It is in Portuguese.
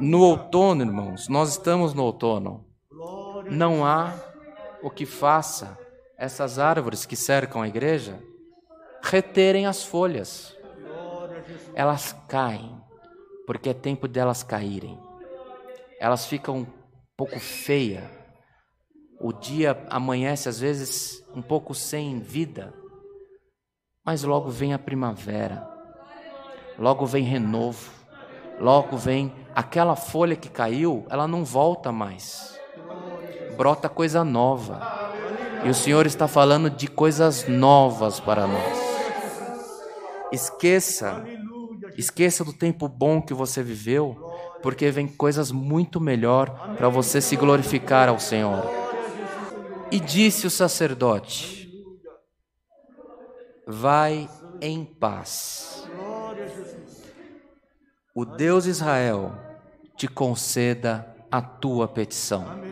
No outono, irmãos, nós estamos no outono. Não há o que faça essas árvores que cercam a igreja reterem as folhas. Elas caem, porque é tempo delas caírem. Elas ficam um pouco feias. O dia amanhece às vezes um pouco sem vida, mas logo vem a primavera, logo vem renovo, logo vem aquela folha que caiu, ela não volta mais. Brota coisa nova. E o Senhor está falando de coisas novas para nós. Esqueça, esqueça do tempo bom que você viveu, porque vem coisas muito melhor para você se glorificar ao Senhor. E disse o sacerdote: Vai em paz. O Deus Israel te conceda a tua petição.